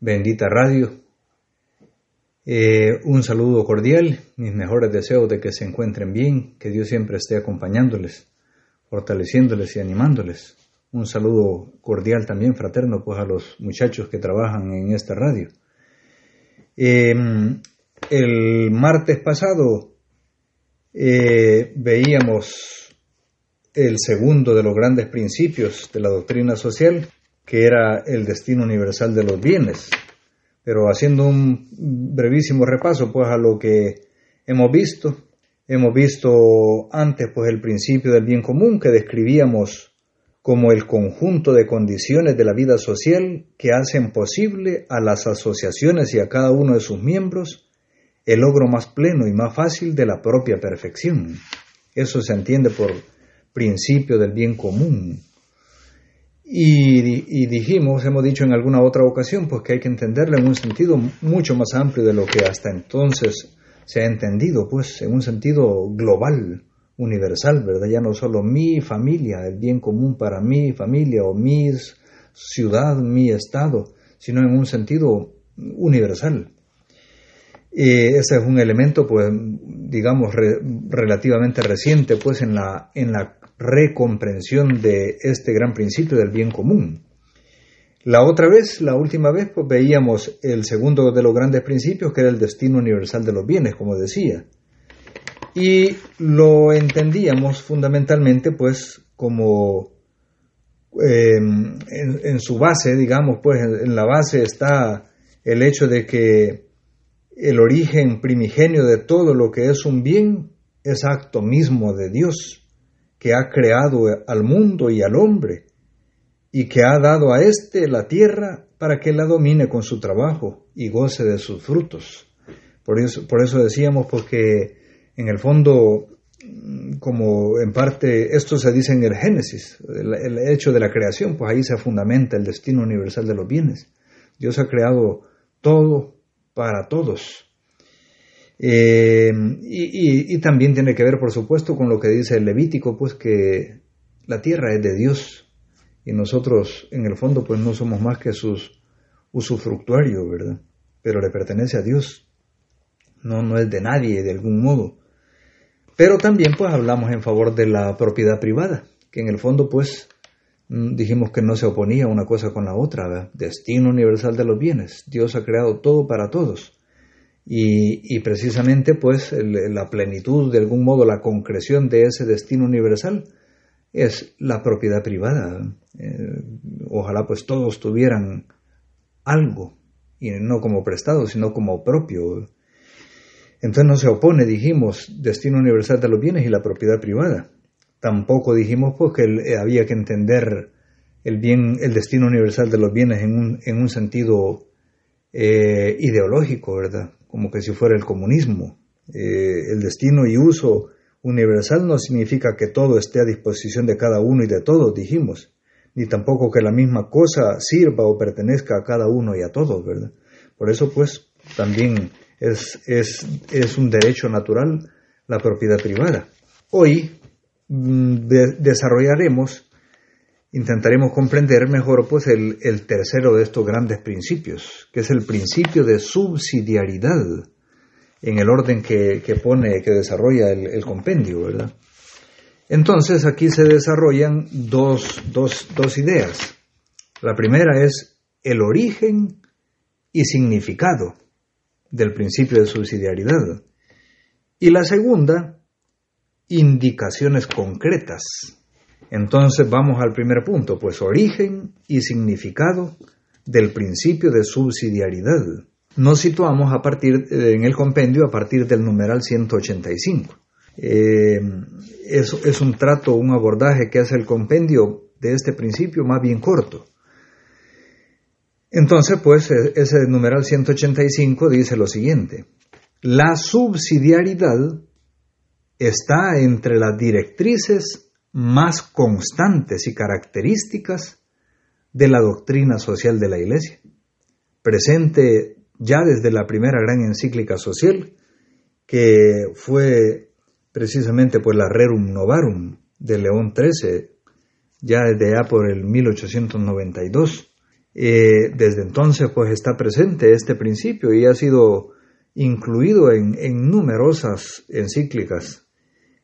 bendita radio. Eh, un saludo cordial, mis mejores deseos de que se encuentren bien, que Dios siempre esté acompañándoles, fortaleciéndoles y animándoles. Un saludo cordial también, fraterno, pues a los muchachos que trabajan en esta radio. Em, el martes pasado eh, veíamos el segundo de los grandes principios de la doctrina social, que era el destino universal de los bienes. Pero haciendo un brevísimo repaso pues a lo que hemos visto, hemos visto antes pues el principio del bien común que describíamos como el conjunto de condiciones de la vida social que hacen posible a las asociaciones y a cada uno de sus miembros el logro más pleno y más fácil de la propia perfección. Eso se entiende por principio del bien común. Y, dijimos, hemos dicho en alguna otra ocasión, pues que hay que entenderla en un sentido mucho más amplio de lo que hasta entonces se ha entendido, pues en un sentido global, universal, ¿verdad? Ya no solo mi familia, el bien común para mi familia o mi ciudad, mi estado, sino en un sentido universal. Y ese es un elemento, pues, digamos, relativamente reciente, pues, en la, en la recomprensión de este gran principio del bien común. La otra vez, la última vez, pues veíamos el segundo de los grandes principios, que era el destino universal de los bienes, como decía. Y lo entendíamos fundamentalmente, pues, como em, en, su base, digamos, pues, en la base está el hecho de que el origen primigenio de todo lo que es un bien es acto mismo de Dios que ha creado al mundo y al hombre, y que ha dado a éste la tierra para que la domine con su trabajo y goce de sus frutos. Por eso, por eso decíamos, porque en el fondo, como en parte esto se dice en el Génesis, el, el hecho de la creación, pues ahí se fundamenta el destino universal de los bienes. Dios ha creado todo para todos eh, y, también tiene que ver, por supuesto, con lo que dice el Levítico, pues que la tierra es de Dios y nosotros, en el fondo, pues no somos más que sus usufructuarios, ¿verdad? Pero le pertenece a Dios, no, no es de nadie de algún modo. Pero también, pues, hablamos en favor de la propiedad privada, que en el fondo, pues, mm, dijimos que no se oponía una cosa con la otra, ¿verdad? Destino universal de los bienes. Dios ha creado todo para todos y, precisamente pues la plenitud, de algún modo la concreción de ese destino universal es la propiedad privada. Eh, ojalá pues todos tuvieran algo, y no como prestado, sino como propio. Entonces no se opone, dijimos, destino universal de los bienes y la propiedad privada. Tampoco dijimos pues que eh, había que entender el bien, el destino universal de los bienes en un, en un sentido eh, ideológico, ¿verdad? Como que si fuera el comunismo. Eh, el destino y uso universal no significa que todo esté a disposición de cada uno y de todos, dijimos, ni tampoco que la misma cosa sirva o pertenezca a cada uno y a todos, ¿verdad? Por eso, pues, también es, es, es un derecho natural la propiedad privada. Hoy mm, desarrollaremos intentaremos comprender mejor pues el, tercero de estos grandes principios, que es el principio de subsidiariedad en el orden que, pone, que desarrolla el, compendio, ¿verdad? Entonces aquí se desarrollan dos, dos ideas. La primera es el origen y significado del principio de subsidiariedad. Y la segunda, indicaciones concretas entonces vamos al primer punto, pues origen y significado del principio de subsidiariedad. Nos situamos a partir eh, en el compendio a partir del numeral 185. Eh, es, es un trato, un abordaje que hace el compendio de este principio más bien corto. Entonces, pues, e, ese numeral 185 dice lo siguiente. La subsidiariedad está entre las directrices más constantes y características de la doctrina social de la Iglesia, presente ya desde la primera gran encíclica social, que fue precisamente la Rerum Novarum de León XIII, ya desde ya por el 1892. Eh, desde entonces pues está presente este principio y ha sido incluido en, numerosas encíclicas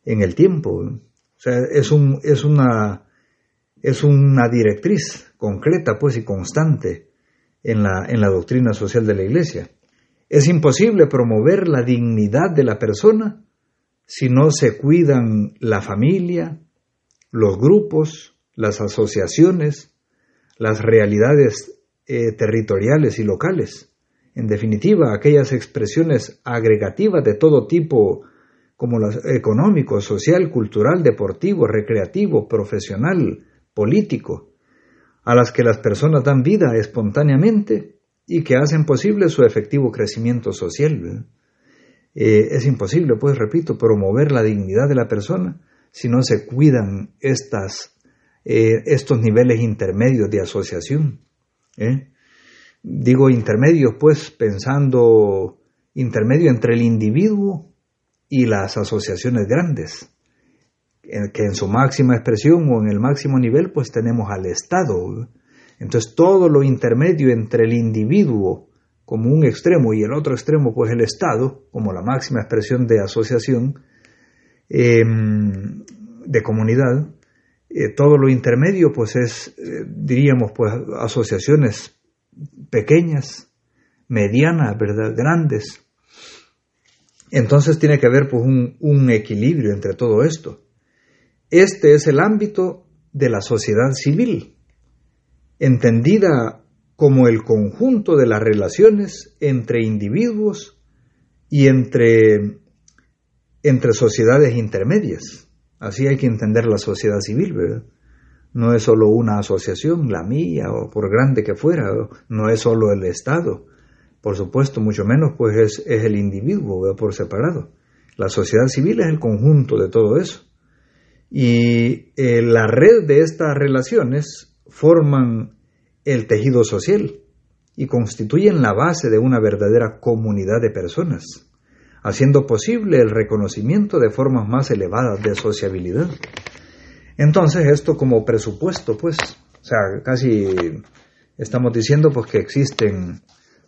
en el tiempo. O sea, es, es, una, es una directriz concreta pues y constante en la, en la doctrina social de la Iglesia. Es imposible promover la dignidad de la persona si no se cuidan la familia, los grupos, las asociaciones, las realidades eh, territoriales y locales. En definitiva, aquellas expresiones agregativas de todo tipo, como las económico, social, cultural, deportivo, recreativo, profesional, político, a las que las personas dan vida espontáneamente y que hacen posible su efectivo crecimiento social. Eh, es imposible, pues repito, promover la dignidad de la persona si no se cuidan estas, eh, estos niveles intermedios de asociación. ¿eh? Digo intermedios, pues pensando intermedio entre el individuo y las asociaciones grandes, que en su máxima expresión o en el máximo nivel, pues tenemos al Estado. Entonces todo lo intermedio entre el individuo como un extremo y el otro extremo pues el Estado, como la máxima expresión de asociación, em, de comunidad, eh, todo lo intermedio pues es, eh, diríamos, pues asociaciones pequeñas, medianas, ¿verdad? Grandes. Entonces tiene que haber pues un, equilibrio entre todo esto. Este es el ámbito de la sociedad civil, entendida como el conjunto de las relaciones entre individuos y entre, entre sociedades intermedias. Así hay que entender la sociedad civil, ¿verdad? No es solo una asociación, la mía, o por grande que fuera, no es solo el Estado, por supuesto, mucho menos pues es, es el individuo por separado. La sociedad civil es el conjunto de todo eso. Y eh, la red de estas relaciones forman el tejido social y constituyen la base de una verdadera comunidad de personas, haciendo posible el reconocimiento de formas más elevadas de sociabilidad. Entonces, esto como presupuesto, pues, o sea, casi estamos diciendo pues que existen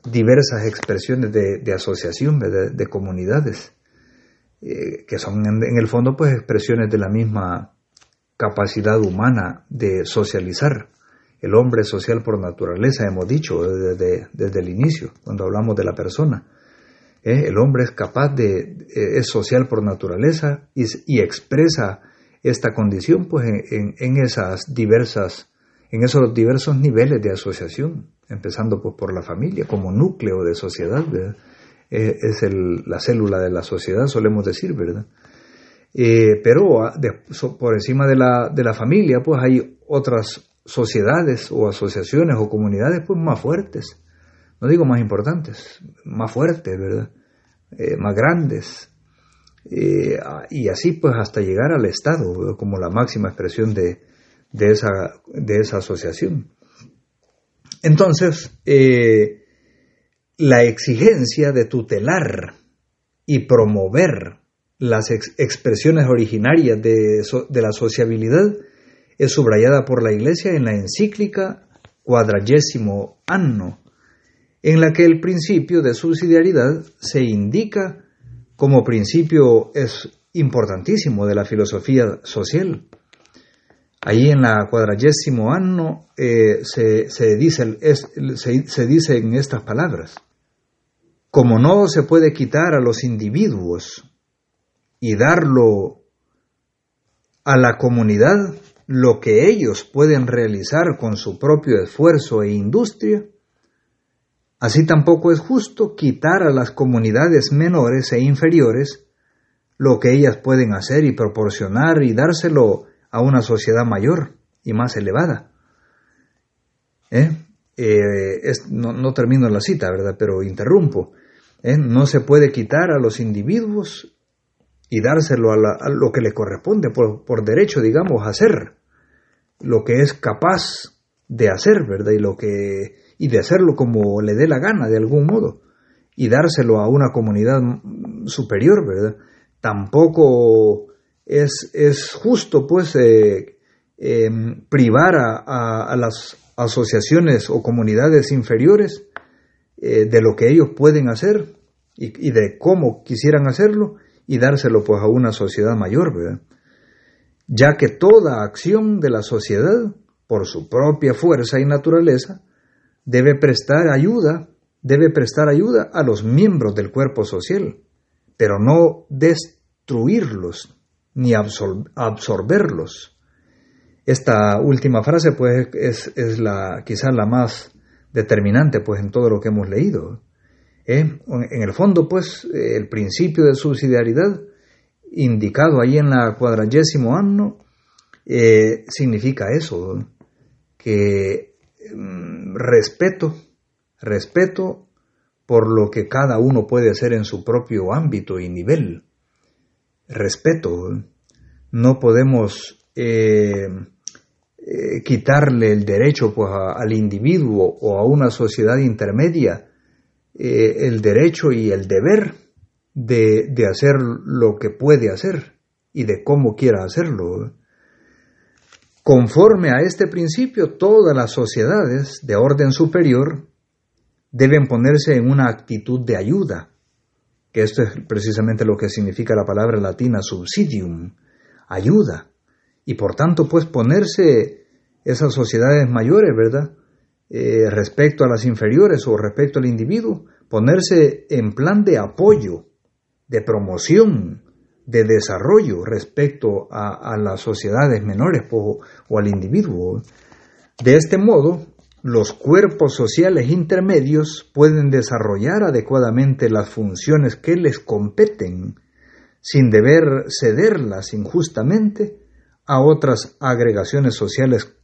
diversas expresiones de, asociación, de, comunidades, eh, que son en, el fondo pues expresiones de la misma capacidad humana de socializar el hombre es social por naturaleza, hemos dicho desde, desde el inicio, cuando hablamos de la persona. ¿eh? El hombre es capaz de, eh, es social por naturaleza y, expresa esta condición pues, en, esas diversas, en esos diversos niveles de asociación, empezando pues, por la familia como núcleo de sociedad, eh, es la célula de la sociedad, solemos decir, ¿verdad? pero ah, por encima de la, de la familia, pues hay otras sociedades o asociaciones o comunidades pues más fuertes, no digo más importantes, más fuertes, ¿verdad? Eh, más grandes, eh, y así pues hasta llegar al Estado como la máxima expresión de, esa, de esa asociación. Entonces, eh, la exigencia de tutelar y promover las expresiones originarias de, la sociabilidad es subrayada por la Iglesia en la encíclica Cuadragésimo Anno, en la que el principio de subsidiariedad se indica como principio es importantísimo de la filosofía social. Ahí en la cuadragésimo anno eh, se, dice, se dice en estas palabras, como no se puede quitar a los individuos y darlo a la comunidad, lo que ellos pueden realizar con su propio esfuerzo e industria, así tampoco es justo quitar a las comunidades menores e inferiores lo que ellas pueden hacer y proporcionar y dárselo a una sociedad mayor y más elevada. ¿Eh? eh, no, termino la cita, ¿verdad? Pero interrumpo. ¿eh? No se puede quitar a los individuos y dárselo a, lo que le corresponde por, por, derecho, digamos, hacer lo que es capaz de hacer, ¿verdad? Y, lo que, y de hacerlo como le dé la gana, de algún modo, y dárselo a una comunidad superior, ¿verdad? Tampoco es, es justo, pues, eh, em, privar a, las asociaciones o comunidades inferiores eh, de lo que ellos pueden hacer y, de cómo quisieran hacerlo y dárselo pues a una sociedad mayor. Ya que toda acción de la sociedad, por su propia fuerza y naturaleza, debe prestar ayuda, debe prestar ayuda a los miembros del cuerpo social, pero no destruirlos ni absorberlos. Esta última frase pues es, es la quizás la más determinante pues en todo lo que hemos leído. En el fondo, pues, el principio de subsidiariedad, indicado ahí en la cuadragésimo año, eh, significa eso, que mm, respeto, respeto por lo que cada uno puede hacer en su propio ámbito y nivel. Respeto. No podemos eh, quitarle el derecho pues, al individuo o a una sociedad intermedia eh, el derecho y el deber de, de, hacer lo que puede hacer y de cómo quiera hacerlo. Conforme a este principio, todas las sociedades de orden superior deben ponerse en una actitud de ayuda, que esto es precisamente lo que significa la palabra latina subsidium, ayuda, y por tanto pues ponerse esas sociedades mayores, ¿verdad? Eh, respecto a las inferiores o respecto al individuo, ponerse en plan de apoyo, de promoción, de desarrollo respecto a, las sociedades menores o, o al individuo. De este modo, los cuerpos sociales intermedios pueden desarrollar adecuadamente las funciones que les competen, sin deber cederlas injustamente a otras agregaciones sociales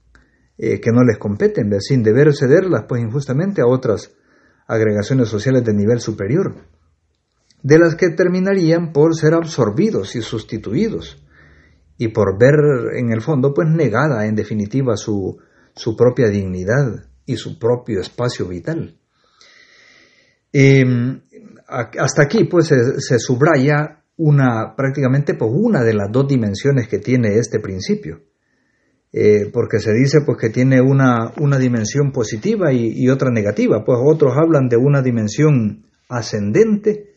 eh, que no les competen, sin deber cederlas pues injustamente a otras agregaciones sociales de nivel superior, de las que terminarían por ser absorbidos y sustituidos, y por ver en el fondo pues negada en definitiva su, su propia dignidad y su propio espacio vital. Em, hasta aquí pues se, subraya una prácticamente pues, una de las dos dimensiones que tiene este principio eh, porque se dice pues que tiene una, una dimensión positiva y, otra negativa, pues otros hablan de una dimensión ascendente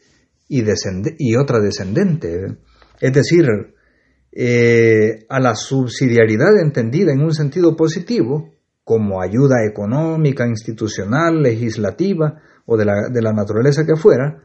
y otra descendente. Es decir, eh, a la subsidiariedad entendida en un sentido positivo, como ayuda económica, institucional, legislativa o de la, de la naturaleza que fuera,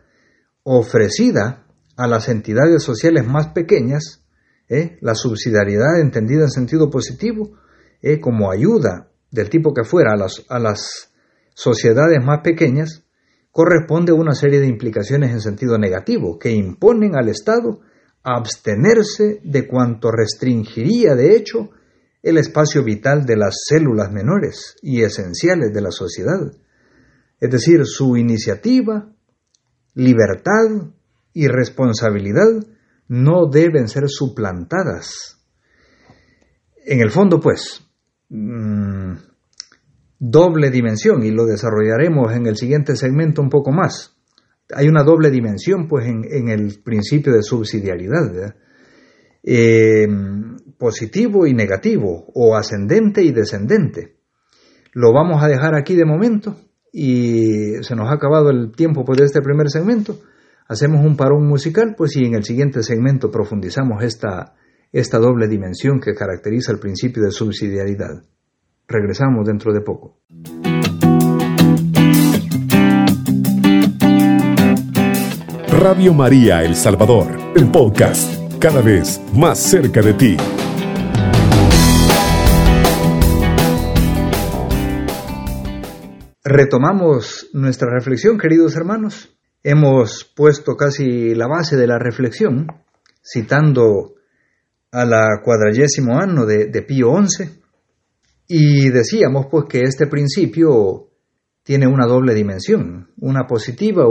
ofrecida a las entidades sociales más pequeñas, ¿eh? la subsidiariedad entendida en sentido positivo ¿eh? como ayuda del tipo que fuera a las, a las sociedades más pequeñas, corresponde a una serie de implicaciones en sentido negativo que imponen al Estado abstenerse de cuanto restringiría de hecho el espacio vital de las células menores y esenciales de la sociedad, es decir, su iniciativa, libertad y responsabilidad no deben ser suplantadas. En el fondo, pues, mm, doble dimensión, y lo desarrollaremos en el siguiente segmento un poco más. Hay una doble dimensión, pues, en, el principio de subsidiariedad, eh, positivo y negativo, o ascendente y descendente. Lo vamos a dejar aquí de momento y se nos ha acabado el tiempo pues, de este primer segmento. Hacemos un parón musical, pues y en el siguiente segmento profundizamos esta, esta doble dimensión que caracteriza el principio de subsidiariedad. Regresamos dentro de poco. Radio María El Salvador, el podcast, cada vez más cerca de ti. Retomamos nuestra reflexión, queridos hermanos. Hemos puesto casi la base de la reflexión, citando a la cuadragésimo año de, Pío XI, y decíamos pues que este principio tiene una doble dimensión, una positiva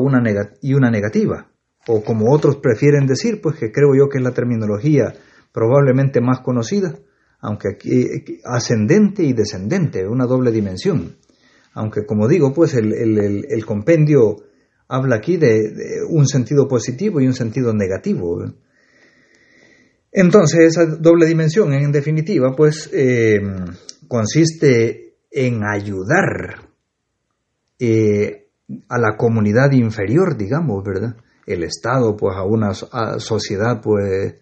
y una negativa, o como otros prefieren decir, pues que creo yo que es la terminología probablemente más conocida, aunque aquí ascendente y descendente, una doble dimensión. Aunque como digo, pues el, compendio habla aquí de, un sentido positivo y un sentido negativo. Entonces, esa doble dimensión, en definitiva, pues eh, consiste en ayudar eh, a la comunidad inferior, digamos, ¿verdad? El Estado, pues a una sociedad, pues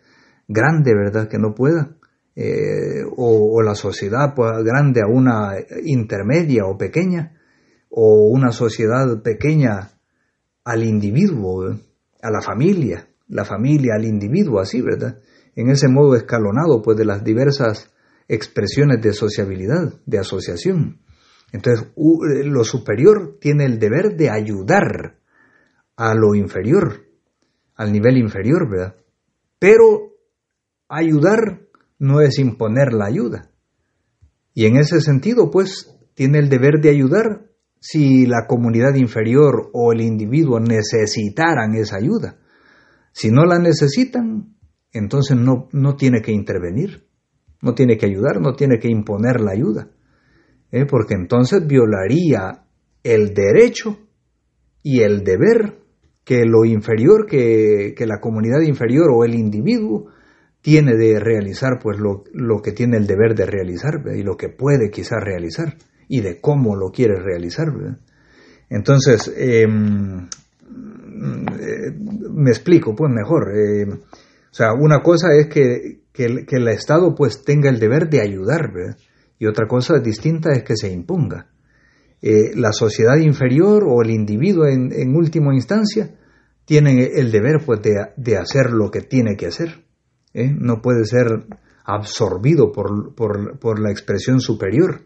grande, ¿verdad? Que no pueda. Eh, o, la sociedad pues, grande a una intermedia o pequeña, o una sociedad pequeña al individuo, a la familia, la familia al individuo, así, ¿verdad? En ese modo escalonado, pues, de las diversas expresiones de sociabilidad, de asociación. Entonces, eh, lo superior tiene el deber de ayudar a lo inferior, al nivel inferior, ¿verdad? Pero ayudar no es imponer la ayuda. Y en ese sentido, pues, tiene el deber de ayudar si la comunidad inferior o el individuo necesitaran esa ayuda. Si no la necesitan, entonces no, no tiene que intervenir, no tiene que ayudar, no tiene que imponer la ayuda. ¿eh? porque entonces violaría el derecho y el deber que lo inferior, que, la comunidad inferior o el individuo tiene de realizar pues lo, que tiene el deber de realizar y lo que puede quizás realizar y de cómo lo quiere realizar. Entonces, em, eh, me explico pues mejor. Eh, o sea, una cosa es que, que, el Estado pues tenga el deber de ayudar, y otra cosa distinta es que se imponga. Eh, la sociedad inferior o el individuo en, última instancia tienen el deber pues, de, hacer lo que tiene que hacer. ¿eh? No puede ser absorbido por, la expresión superior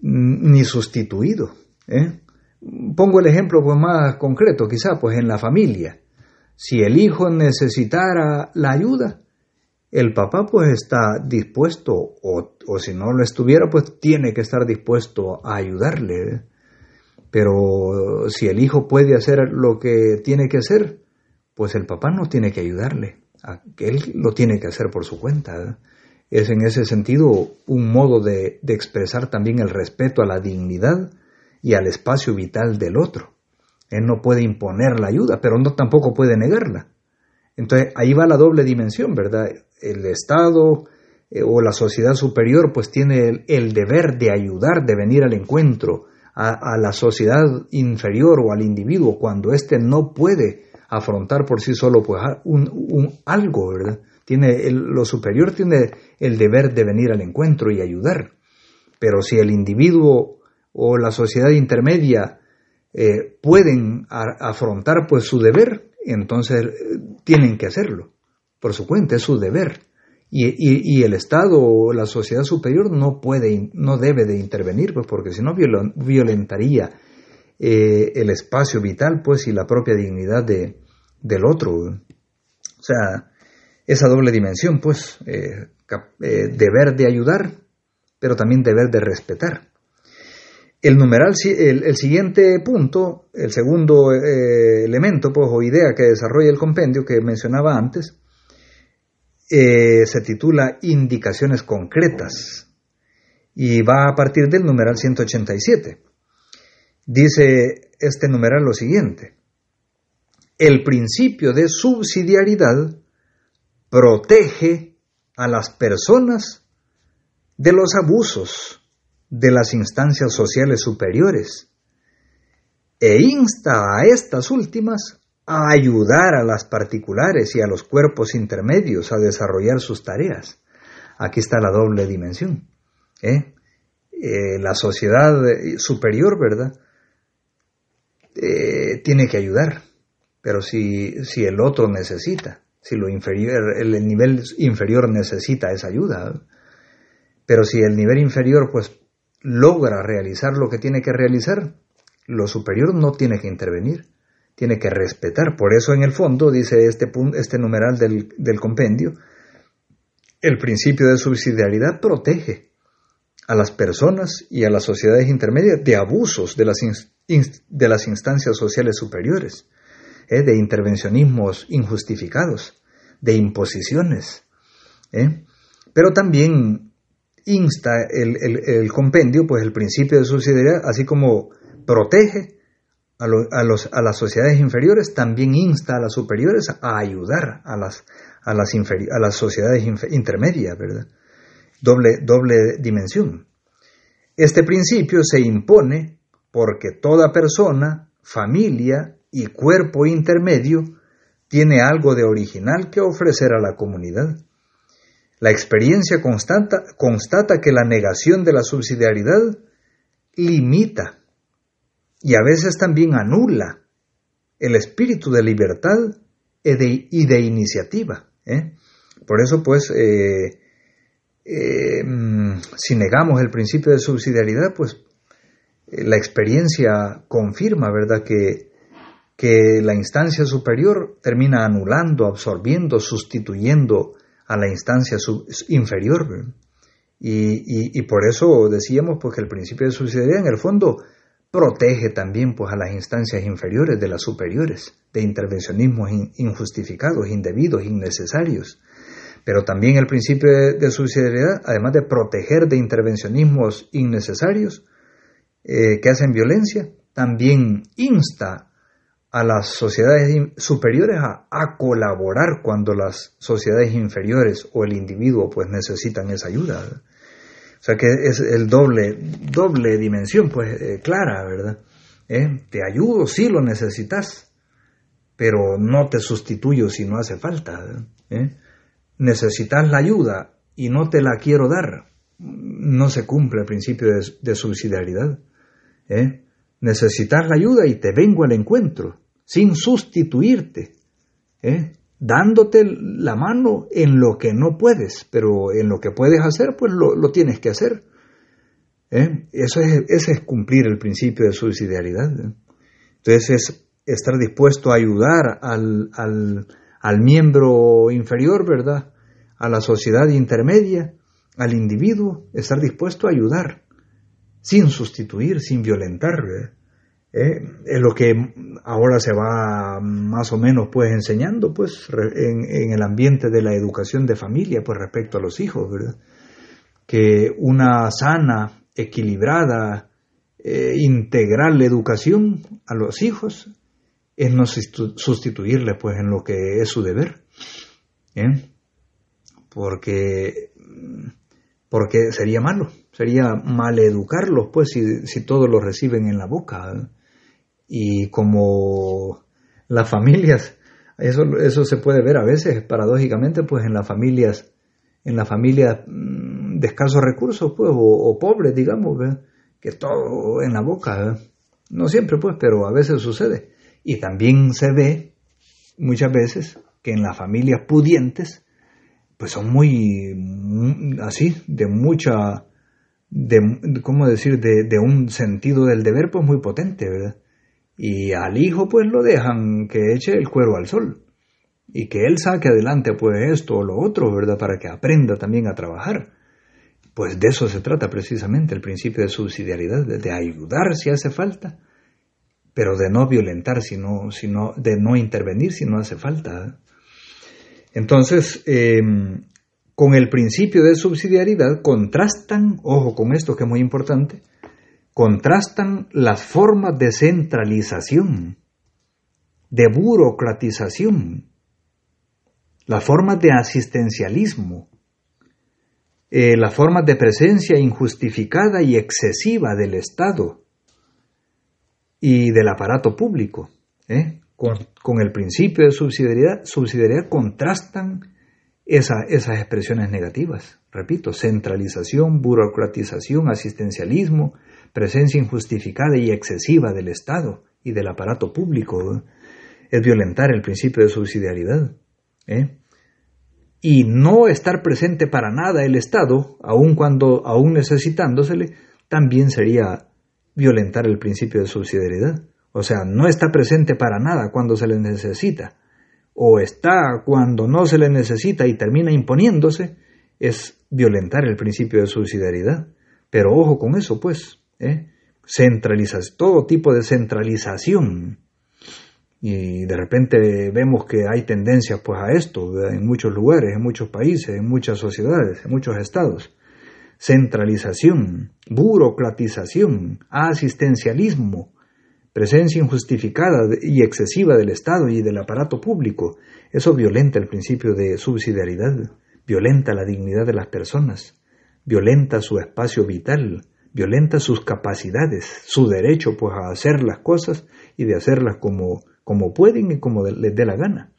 ni sustituido. ¿eh? Pongo el ejemplo pues, más concreto, quizá, pues en la familia. Si el hijo necesitara la ayuda, el papá pues está dispuesto, o, si no lo estuviera, pues tiene que estar dispuesto a ayudarle. Pero si el hijo puede hacer lo que tiene que hacer, pues el papá no tiene que ayudarle, él lo tiene que hacer por su cuenta. Es en ese sentido un modo de, de expresar también el respeto a la dignidad y al espacio vital del otro. Él no puede imponer la ayuda, pero no tampoco puede negarla. Entonces ahí va la doble dimensión, ¿verdad? El Estado eh, o la sociedad superior pues tiene el, deber de ayudar, de venir al encuentro a, la sociedad inferior o al individuo cuando éste no puede afrontar por sí solo pues un, algo. Tiene lo superior tiene el deber de venir al encuentro y ayudar. Pero si el individuo o la sociedad intermedia eh, pueden afrontar pues su deber, entonces eh, tienen que hacerlo por su cuenta, es su deber. Y, el Estado o la sociedad superior no puede, no debe de intervenir, pues porque si no violentaría eh, el espacio vital, pues y la propia dignidad de, del otro. O sea, esa doble dimensión, pues, eh, deber de ayudar, pero también deber de respetar. El numeral, el, siguiente punto, el segundo eh, elemento pues, o idea que desarrolla el compendio que mencionaba antes, eh, se titula Indicaciones concretas y va a partir del numeral 187. Dice este numeral lo siguiente. El principio de subsidiariedad protege a las personas de los abusos de las instancias sociales superiores e insta a estas últimas a ayudar a las particulares y a los cuerpos intermedios a desarrollar sus tareas. Aquí está la doble dimensión. ¿eh? Eh, la sociedad superior, ¿verdad? Eh, tiene que ayudar, pero si, si el otro necesita, si lo inferior, el, el nivel inferior necesita esa ayuda, pero si el nivel inferior pues logra realizar lo que tiene que realizar, lo superior no tiene que intervenir, tiene que respetar. Por eso en el fondo, dice este, este numeral del, del compendio, el principio de subsidiariedad protege a las personas y a las sociedades intermedias de abusos de las, de las instancias sociales superiores, ¿eh? de intervencionismos injustificados, de imposiciones. ¿eh? Pero también insta el, el, compendio, pues el principio de subsidiariedad, así como protege a, los, a, las sociedades inferiores, también insta a las superiores a ayudar a las, a las, a las sociedades intermedias, ¿verdad? Doble, doble dimensión. Este principio se impone porque toda persona, familia y cuerpo intermedio tiene algo de original que ofrecer a la comunidad. La experiencia constata, constata que la negación de la subsidiariedad limita y a veces también anula el espíritu de libertad y de, iniciativa. ¿eh? Por eso, pues, eh, eh, mm, si negamos el principio de subsidiariedad, pues la experiencia confirma, ¿verdad?, que, que la instancia superior termina anulando, absorbiendo, sustituyendo a la instancia inferior. Y, y, por eso decíamos pues, que el principio de subsidiariedad en el fondo protege también pues, a las instancias inferiores de las superiores, de intervencionismos injustificados, indebidos, innecesarios. Pero también el principio de, subsidiariedad, además de proteger de intervencionismos innecesarios eh, que hacen violencia, también insta a las sociedades superiores a, colaborar cuando las sociedades inferiores o el individuo pues necesitan esa ayuda. Sea que es el doble, doble dimensión pues eh, clara, ¿verdad? ¿Eh? Te ayudo si lo necesitas, pero no te sustituyo si no hace falta. ¿Eh? Necesitas la ayuda y no te la quiero dar. No se cumple el principio de, de subsidiariedad. Necesitas la ayuda y te vengo al encuentro, sin sustituirte, ¿eh? Dándote la mano en lo que no puedes, pero en lo que puedes hacer, pues lo, tienes que hacer. ¿eh? Eso es, ese es cumplir el principio de subsidiariedad. ¿eh? Entonces es estar dispuesto a ayudar al, al, al miembro inferior, ¿verdad? A la sociedad intermedia, al individuo, estar dispuesto a ayudar sin sustituir, sin violentar. ¿Eh? es lo que ahora se va más o menos pues enseñando pues en, el ambiente de la educación de familia pues respecto a los hijos, ¿verdad? Que una sana, equilibrada, eh, integral educación a los hijos es no sustituirle pues en lo que es su deber. ¿eh? Porque, porque sería malo sería maleducarlos, pues, si, si todos los reciben en la boca. Y como las familias, eso, eso se puede ver a veces, paradójicamente, pues en las familias, en las familias mm, de escasos recursos, pues, o, pobres, digamos, que todo en la boca. No siempre, pues, pero a veces sucede. Y también se ve muchas veces que en las familias pudientes, pues son muy, muy así, de mucha de, ¿cómo decir?, de, un sentido del deber pues muy potente, ¿verdad? Y al hijo pues lo dejan que eche el cuero al sol y que él saque adelante pues esto o lo otro, ¿verdad? Para que aprenda también a trabajar. Pues de eso se trata precisamente el principio de subsidiariedad, de, ayudar si hace falta, pero de no violentar, sino, sino de no intervenir si no hace falta. Entonces, eh, con el principio de subsidiariedad contrastan, ojo con esto que es muy importante, contrastan las formas de centralización, de burocratización, las formas de asistencialismo, eh, las formas de presencia injustificada y excesiva del Estado y del aparato público. ¿eh? Con, el principio de subsidiariedad, subsidiariedad contrastan esas expresiones negativas. Repito, centralización, burocratización, asistencialismo, presencia injustificada y excesiva del Estado y del aparato público. Es violentar el principio de subsidiariedad. ¿eh? Y no estar presente para nada el Estado, aun cuando, aún necesitándosele, también sería violentar el principio de subsidiariedad. O sea, no está presente para nada cuando se le necesita o está cuando no se le necesita y termina imponiéndose, es violentar el principio de subsidiariedad, Pero ojo con eso, pues, ¿eh? todo tipo de centralización. Y de repente vemos que hay tendencias pues a esto en muchos lugares, en muchos países, en muchas sociedades, en muchos estados. Centralización, burocratización, asistencialismo, presencia injustificada y excesiva del Estado y del aparato público. Eso violenta el principio de subsidiariedad, violenta la dignidad de las personas, violenta su espacio vital, violenta sus capacidades, su derecho pues a hacer las cosas y de hacerlas como, como pueden y como les dé la gana.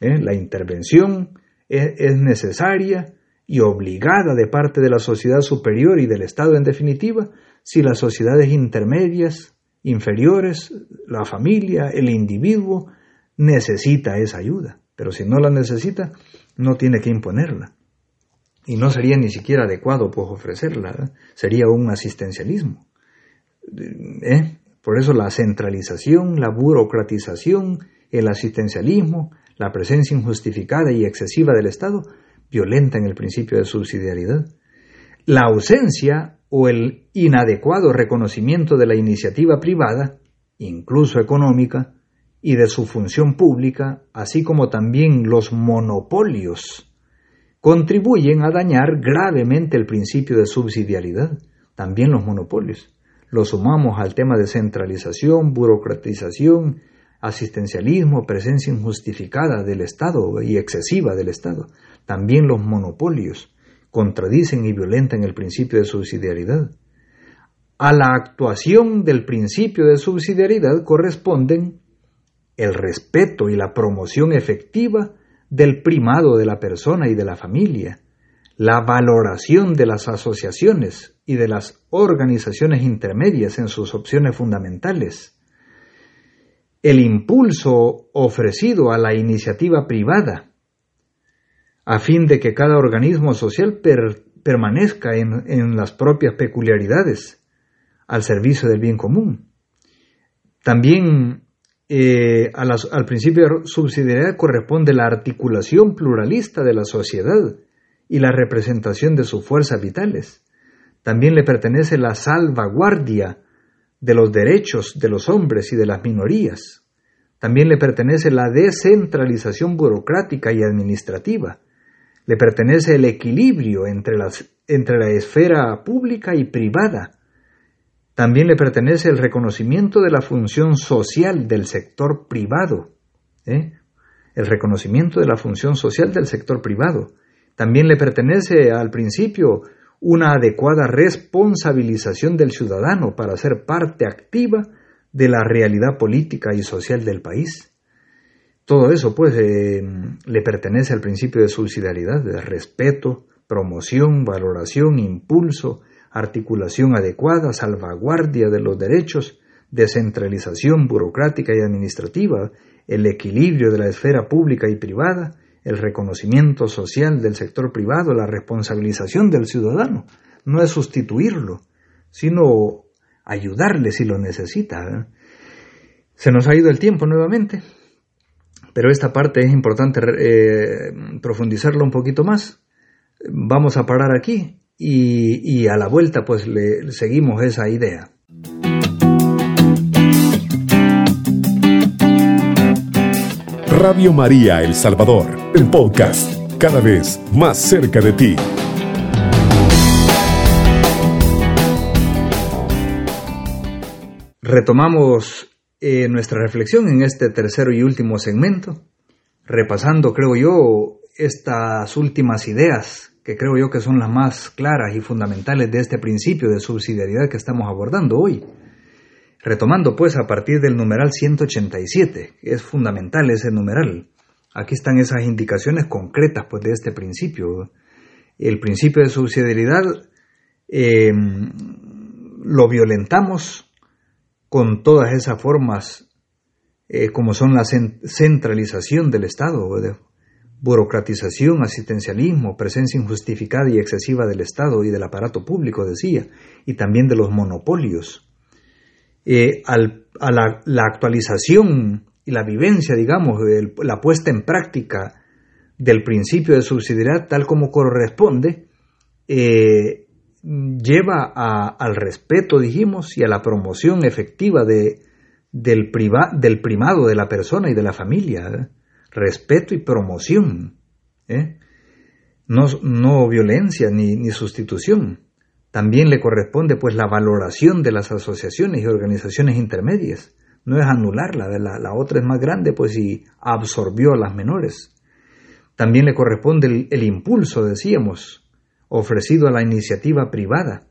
¿Eh? La intervención es, es necesaria y obligada de parte de la sociedad superior y del Estado en definitiva si las sociedades intermedias, inferiores, la familia, el individuo, necesita esa ayuda. Pero si no la necesita, no tiene que imponerla y no sería ni siquiera adecuado pues ofrecerla, ¿eh? sería un asistencialismo. ¿Eh? Por eso la centralización, la burocratización, el asistencialismo, la presencia injustificada y excesiva del Estado violentan el principio de subsidiariedad. La ausencia o el inadecuado reconocimiento de la iniciativa privada, incluso económica, y de su función pública, así como también los monopolios contribuyen a dañar gravemente el principio de subsidiariedad, también los monopolios. Lo sumamos al tema de centralización, burocratización, asistencialismo, presencia injustificada del Estado y excesiva del Estado. También los monopolios contradicen y violentan el principio de subsidiariedad. A la actuación del principio de subsidiariedad corresponden el respeto y la promoción efectiva del primado de la persona y de la familia, la valoración de las asociaciones y de las organizaciones intermedias en sus opciones fundamentales, el impulso ofrecido a la iniciativa privada, a fin de que cada organismo social permanezca en, en las propias peculiaridades al servicio del bien común. También eh, al principio de subsidiariedad corresponde la articulación pluralista de la sociedad y la representación de sus fuerzas vitales. También le pertenece la salvaguardia de los derechos de los hombres y de las minorías. También le pertenece la descentralización burocrática y administrativa. Le pertenece el equilibrio entre, entre la esfera pública y privada también le pertenece el reconocimiento de la función social del sector privado. ¿eh? El reconocimiento de la función social del sector privado. También le pertenece al principio una adecuada responsabilización del ciudadano para ser parte activa de la realidad política y social del país. Todo eso, pues, eh, le pertenece al principio de subsidiariedad, de respeto, promoción, valoración, impulso, articulación adecuada, salvaguardia de los derechos, descentralización burocrática y administrativa, el equilibrio de la esfera pública y privada, el reconocimiento social del sector privado, la responsabilización del ciudadano. No es sustituirlo, sino ayudarle si lo necesita. ¿eh? Se nos ha ido el tiempo nuevamente, pero esta parte es importante eh, un poquito más. Vamos a parar aquí y, a la vuelta pues le seguimos esa idea. Radio María El Salvador, el podcast, cada vez más cerca de ti. Retomamos eh, nuestra reflexión en este tercero y último segmento, repasando, creo yo, estas últimas ideas que creo yo que son las más claras y fundamentales de este principio de subsidiariedad que estamos abordando hoy. Retomando pues a partir del numeral 187, es fundamental ese numeral. Aquí están esas indicaciones concretas pues de este principio. El principio de subsidiariedad eh, lo violentamos con todas esas formas eh, como son la centralización del Estado, burocratización, asistencialismo, presencia injustificada y excesiva del Estado y del aparato público, decía, y también de los monopolios. Eh, a la, actualización y la vivencia, digamos, la puesta en práctica del principio de subsidiariedad tal como corresponde, eh, lleva al respeto, dijimos, y a la promoción efectiva de, del, del primado de la persona y de la familia. Respeto y promoción. ¿eh? No, no, violencia ni, ni, sustitución. También le corresponde pues la valoración de las asociaciones y organizaciones intermedias. No es anularla, la, la otra es más grande pues y absorbió a las menores. También le corresponde el impulso, decíamos, ofrecido a la iniciativa privada,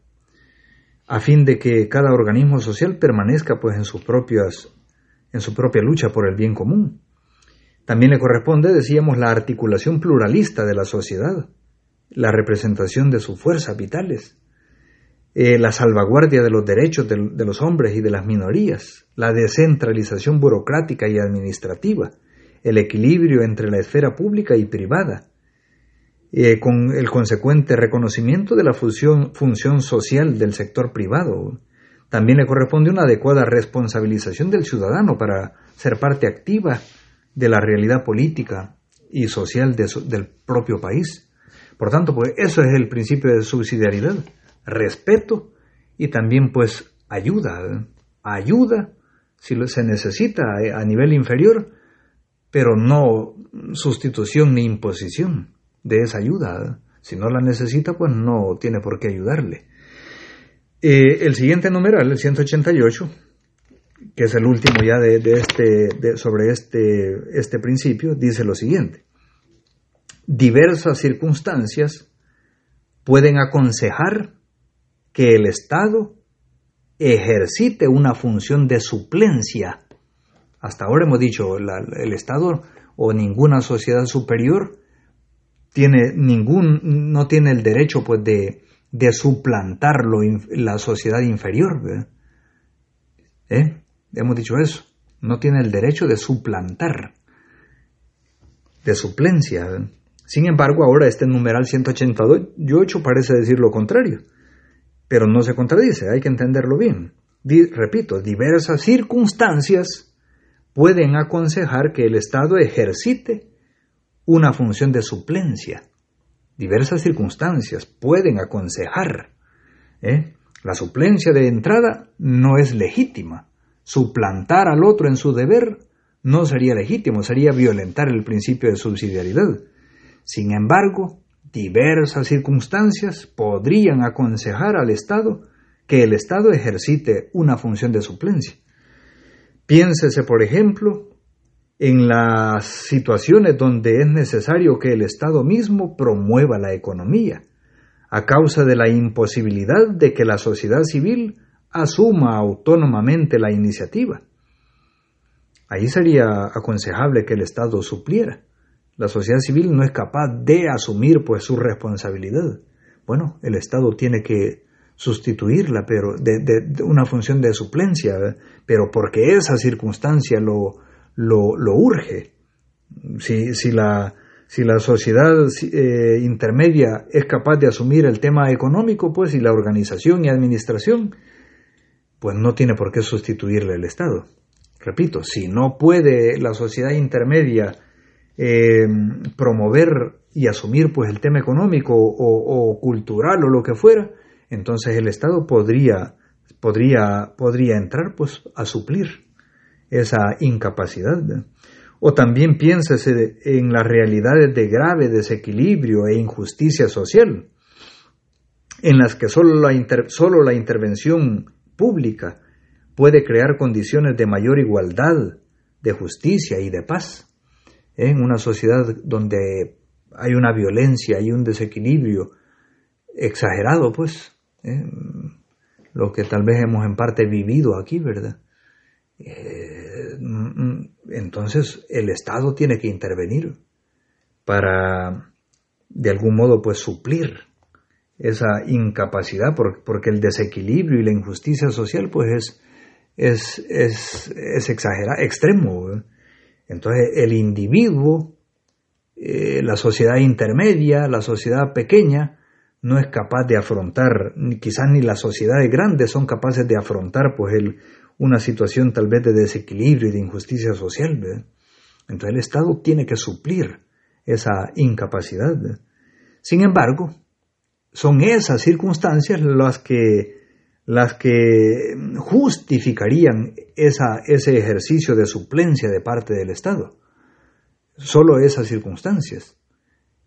a fin de que cada organismo social permanezca pues en sus propias en su propia lucha por el bien común. También le corresponde, decíamos, la articulación pluralista de la sociedad, la representación de sus fuerzas vitales, eh, la salvaguardia de los derechos de los hombres y de las minorías, la descentralización burocrática y administrativa, el equilibrio entre la esfera pública y privada, eh, con el consecuente reconocimiento de la función, función social del sector privado. También le corresponde una adecuada responsabilización del ciudadano para ser parte activa de la realidad política y social del propio país. Por tanto, pues eso es el principio de subsidiariedad, respeto y también pues ayuda, ayuda si se necesita a nivel inferior, pero no sustitución ni imposición de esa ayuda. Si no la necesita, pues no tiene por qué ayudarle. Eh, el siguiente numeral, el 188, que es el último ya de, este, sobre este, este principio, dice lo siguiente. Diversas circunstancias pueden aconsejar que el Estado ejercite una función de suplencia. Hasta ahora hemos dicho, el Estado o ninguna sociedad superior tiene ningún, no tiene el derecho pues de, de suplantar la sociedad inferior. ¿Eh? Hemos dicho eso. No tiene el derecho de suplantar, de suplencia. Sin embargo, ahora este numeral 188 parece decir lo contrario, pero no se contradice, hay que entenderlo bien. repito, diversas circunstancias pueden aconsejar que el Estado ejercite una función de suplencia. Diversas circunstancias pueden aconsejar. ¿eh? La suplencia de entrada no es legítima. Suplantar al otro en su deber no sería legítimo, sería violentar el principio de subsidiariedad. Sin embargo, diversas circunstancias podrían aconsejar al Estado que el Estado ejercite una función de suplencia. Piénsese, por ejemplo, en las situaciones donde es necesario que el Estado mismo promueva la economía, a causa de la imposibilidad de que la sociedad civil asuma autónomamente la iniciativa. Ahí sería aconsejable que el Estado supliera. La sociedad civil no es capaz de asumir pues su responsabilidad. Bueno, el Estado tiene que sustituirla, pero de, una función de suplencia, pero porque esa circunstancia lo, lo, urge. Si, si, la, si la sociedad eh, intermedia es capaz de asumir el tema económico, pues, y la organización y administración, pues no tiene por qué sustituirle el Estado. Repito, si no puede la sociedad intermedia eh, promover y asumir pues el tema económico o, cultural o lo que fuera, entonces el Estado podría, podría, podría entrar pues a suplir esa incapacidad. O también piénsese en las realidades de grave desequilibrio e injusticia social, en las que solo la, solo la intervención pública puede crear condiciones de mayor igualdad, de justicia y de paz. En una sociedad donde hay una violencia y un desequilibrio exagerado, pues, ¿eh? lo que tal vez hemos en parte vivido aquí, ¿verdad? Eh, entonces el Estado tiene que intervenir para de algún modo pues suplir esa incapacidad porque el desequilibrio y la injusticia social pues es, es, es, exagerado, extremo. Entonces el individuo, eh, la sociedad intermedia, la sociedad pequeña, no es capaz de afrontar, quizás ni las sociedades grandes son capaces de afrontar pues una situación tal vez de desequilibrio y de injusticia social. Entonces el Estado tiene que suplir esa incapacidad. Sin embargo, son esas circunstancias las que, las que justificarían esa, ese ejercicio de suplencia de parte del Estado. Solo esas circunstancias.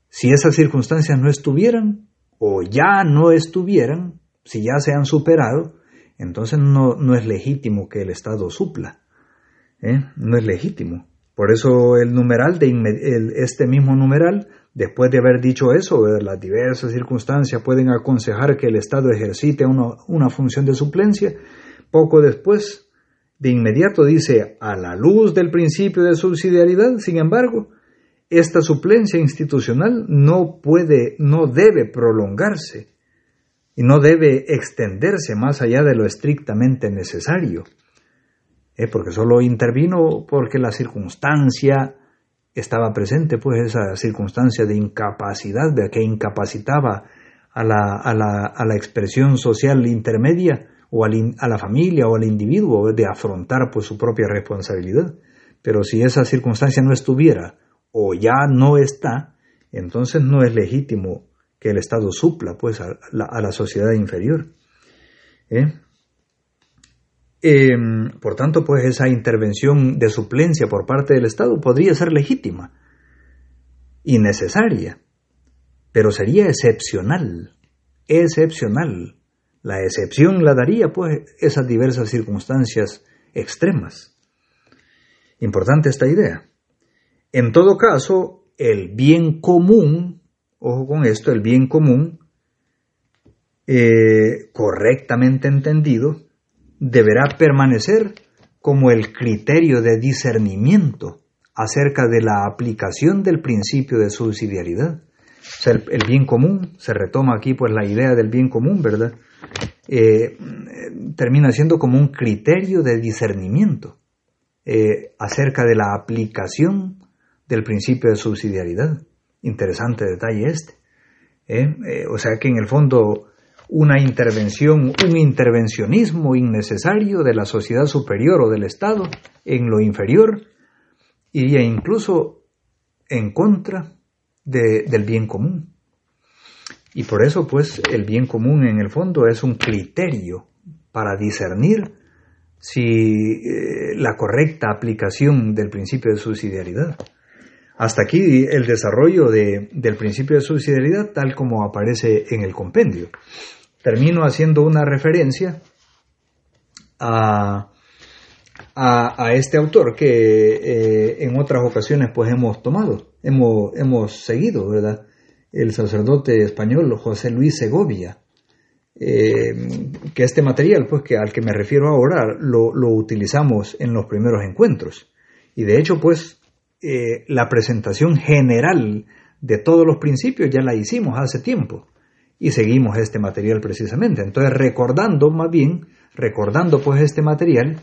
Si esas circunstancias no estuvieran o ya no estuvieran, si ya se han superado, entonces no, no es legítimo que el Estado supla. ¿eh? No es legítimo. Por eso el numeral, de este mismo numeral, después de haber dicho eso, las diversas circunstancias pueden aconsejar que el Estado ejercite una, una función de suplencia, poco después, de inmediato dice, a la luz del principio de subsidiariedad, sin embargo, esta suplencia institucional no puede, no debe prolongarse y no debe extenderse más allá de lo estrictamente necesario, ¿eh? porque solo intervino porque la circunstancia estaba presente, pues esa circunstancia de incapacidad, de que incapacitaba a la, a la, a la expresión social intermedia o a la familia o al individuo de afrontar pues su propia responsabilidad. Pero si esa circunstancia no estuviera o ya no está, entonces no es legítimo que el Estado supla pues a la, sociedad inferior. ¿eh? Em, por tanto, pues esa intervención de suplencia por parte del Estado podría ser legítima y necesaria, pero sería excepcional, excepcional. La excepción la daría pues esas diversas circunstancias extremas. Importante esta idea. En todo caso, el bien común ojo con esto, el bien común, eh, correctamente entendido, deberá permanecer como el criterio de discernimiento acerca de la aplicación del principio de subsidiariedad. O sea, el, bien común, se retoma aquí pues la idea del bien común, ¿verdad? Eh, termina siendo como un criterio de discernimiento eh, acerca de la aplicación del principio de subsidiariedad. Interesante detalle este. ¿eh? O sea que en el fondo una intervención, un intervencionismo innecesario de la sociedad superior o del Estado en lo inferior iría incluso en contra del bien común. Y por eso, pues, el bien común en el fondo es un criterio para discernir si eh, la correcta aplicación del principio de subsidiariedad. Hasta aquí el desarrollo del principio de subsidiariedad tal como aparece en el compendio. Termino haciendo una referencia a, este autor que eh, en otras ocasiones pues hemos tomado, hemos, hemos seguido, ¿verdad? El sacerdote español José Luis Segovia, eh, que este material, pues que al que me refiero ahora, lo, lo utilizamos en los primeros encuentros. Y de hecho, pues eh, la presentación general de todos los principios ya la hicimos hace tiempo y seguimos este material precisamente. Entonces, recordando más bien, recordando pues este material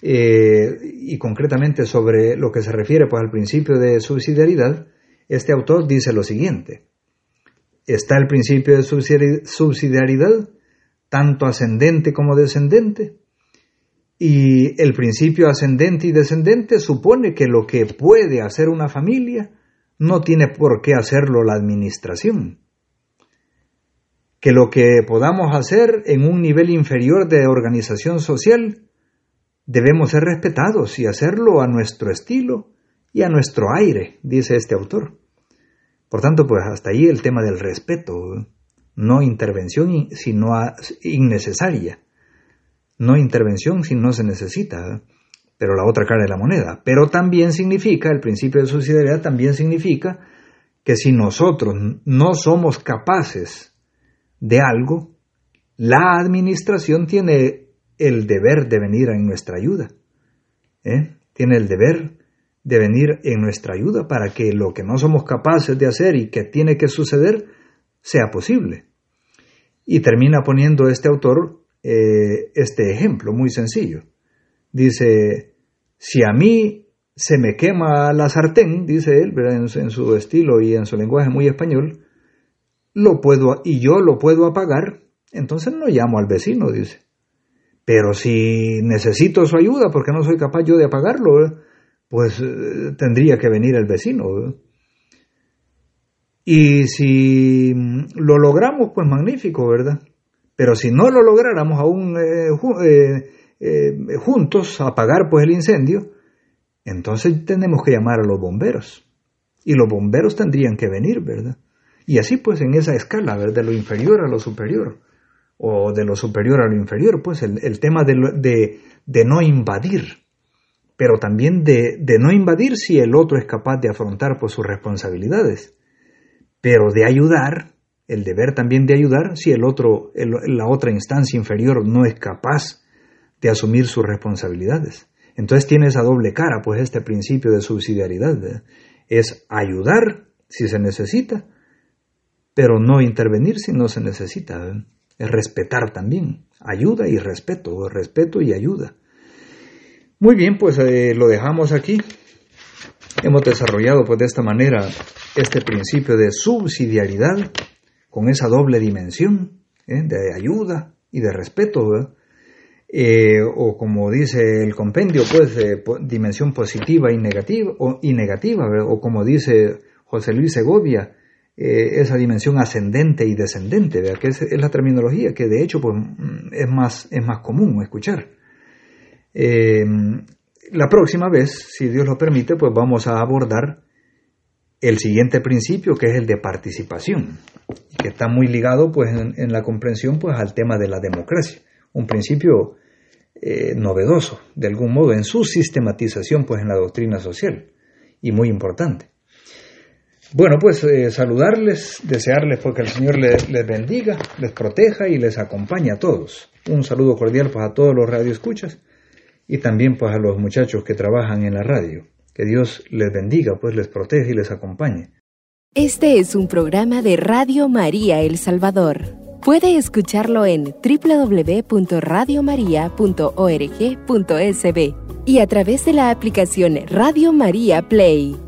eh, y concretamente sobre lo que se refiere pues al principio de subsidiariedad, este autor dice lo siguiente. Está el principio de subsidiariedad, tanto ascendente como descendente, y el principio ascendente y descendente supone que lo que puede hacer una familia no tiene por qué hacerlo la administración. Que lo que podamos hacer en un nivel inferior de organización social debemos ser respetados y hacerlo a nuestro estilo y a nuestro aire, dice este autor. Por tanto, pues hasta ahí el tema del respeto, no intervención sino innecesaria no intervención si no se necesita, pero la otra cara de la moneda. Pero también significa, el principio de subsidiariedad también significa que si nosotros no somos capaces de algo, la administración tiene el deber de venir en nuestra ayuda. ¿eh? Tiene el deber de venir en nuestra ayuda para que lo que no somos capaces de hacer y que tiene que suceder sea posible. Y termina poniendo este autor eh, este ejemplo muy sencillo. Dice, si a mí se me quema la sartén, dice él, en, su estilo y en su lenguaje muy español, lo puedo, y yo lo puedo apagar, entonces no llamo al vecino, dice. Pero si necesito su ayuda porque no soy capaz yo de apagarlo, pues eh, tendría que venir el vecino. Y si lo logramos, pues magnífico, ¿verdad? Pero si no lo lográramos aún eh, eh, eh, juntos apagar pues el incendio, entonces tenemos que llamar a los bomberos. Y los bomberos tendrían que venir, ¿verdad? Y así pues en esa escala. De lo inferior a lo superior, o de lo superior a lo inferior, pues el, tema de, de, no invadir, pero también de, de, no invadir si el otro es capaz de afrontar pues sus responsabilidades, pero de ayudar, el deber también de ayudar si el otro, la otra instancia inferior no es capaz de asumir sus responsabilidades. Entonces tiene esa doble cara, pues este principio de subsidiariedad es ayudar si se necesita, pero no intervenir si no se necesita. Es respetar también, ayuda y respeto, respeto y ayuda. Muy bien, pues eh, lo dejamos aquí. Hemos desarrollado pues de esta manera este principio de subsidiariedad con esa doble dimensión ¿eh? de ayuda y de respeto. Eh, o como dice el compendio, pues dimensión positiva y negativa, o, y negativa, o como dice José Luis Segovia, eh, esa dimensión ascendente y descendente, que es, la terminología que de hecho pues, es, más, es más común escuchar. Eh, la próxima vez, si Dios lo permite, pues vamos a abordar el siguiente principio, que es el de participación, que está muy ligado pues, en, la comprensión pues, al tema de la democracia un principio eh, novedoso, de algún modo, en su sistematización pues, en la doctrina social, y muy importante. Bueno, pues eh, saludarles, desearles porque el Señor les, bendiga, les proteja y les acompañe a todos. Un saludo cordial pues, a todos los radioescuchas y también pues a los muchachos que trabajan en la radio. Que Dios les bendiga, pues les protege y les acompañe. Este es un programa de Radio María El Salvador. Puede escucharlo en www.radiomaria.org.sb y a través de la aplicación Radio María Play.